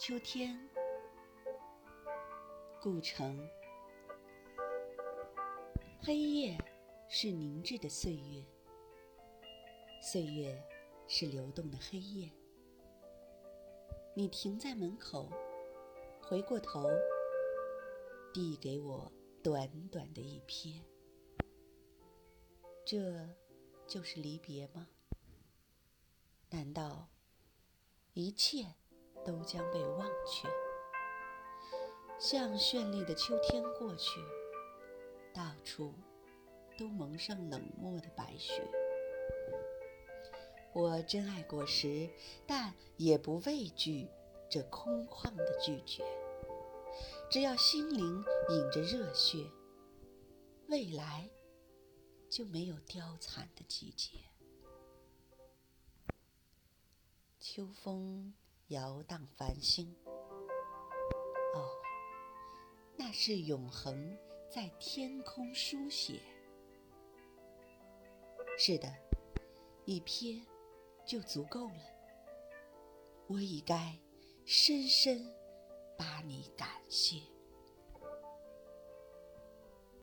秋天，故城，黑夜是凝滞的岁月，岁月是流动的黑夜。你停在门口，回过头，递给我短短的一瞥，这就是离别吗？难道一切都将被忘却？像绚丽的秋天过去，到处都蒙上冷漠的白雪。我珍爱果实，但也不畏惧这空旷的拒绝。只要心灵引着热血，未来就没有凋残的季节。秋风摇荡繁星，哦，那是永恒在天空书写。是的，一瞥就足够了。我已该深深把你感谢。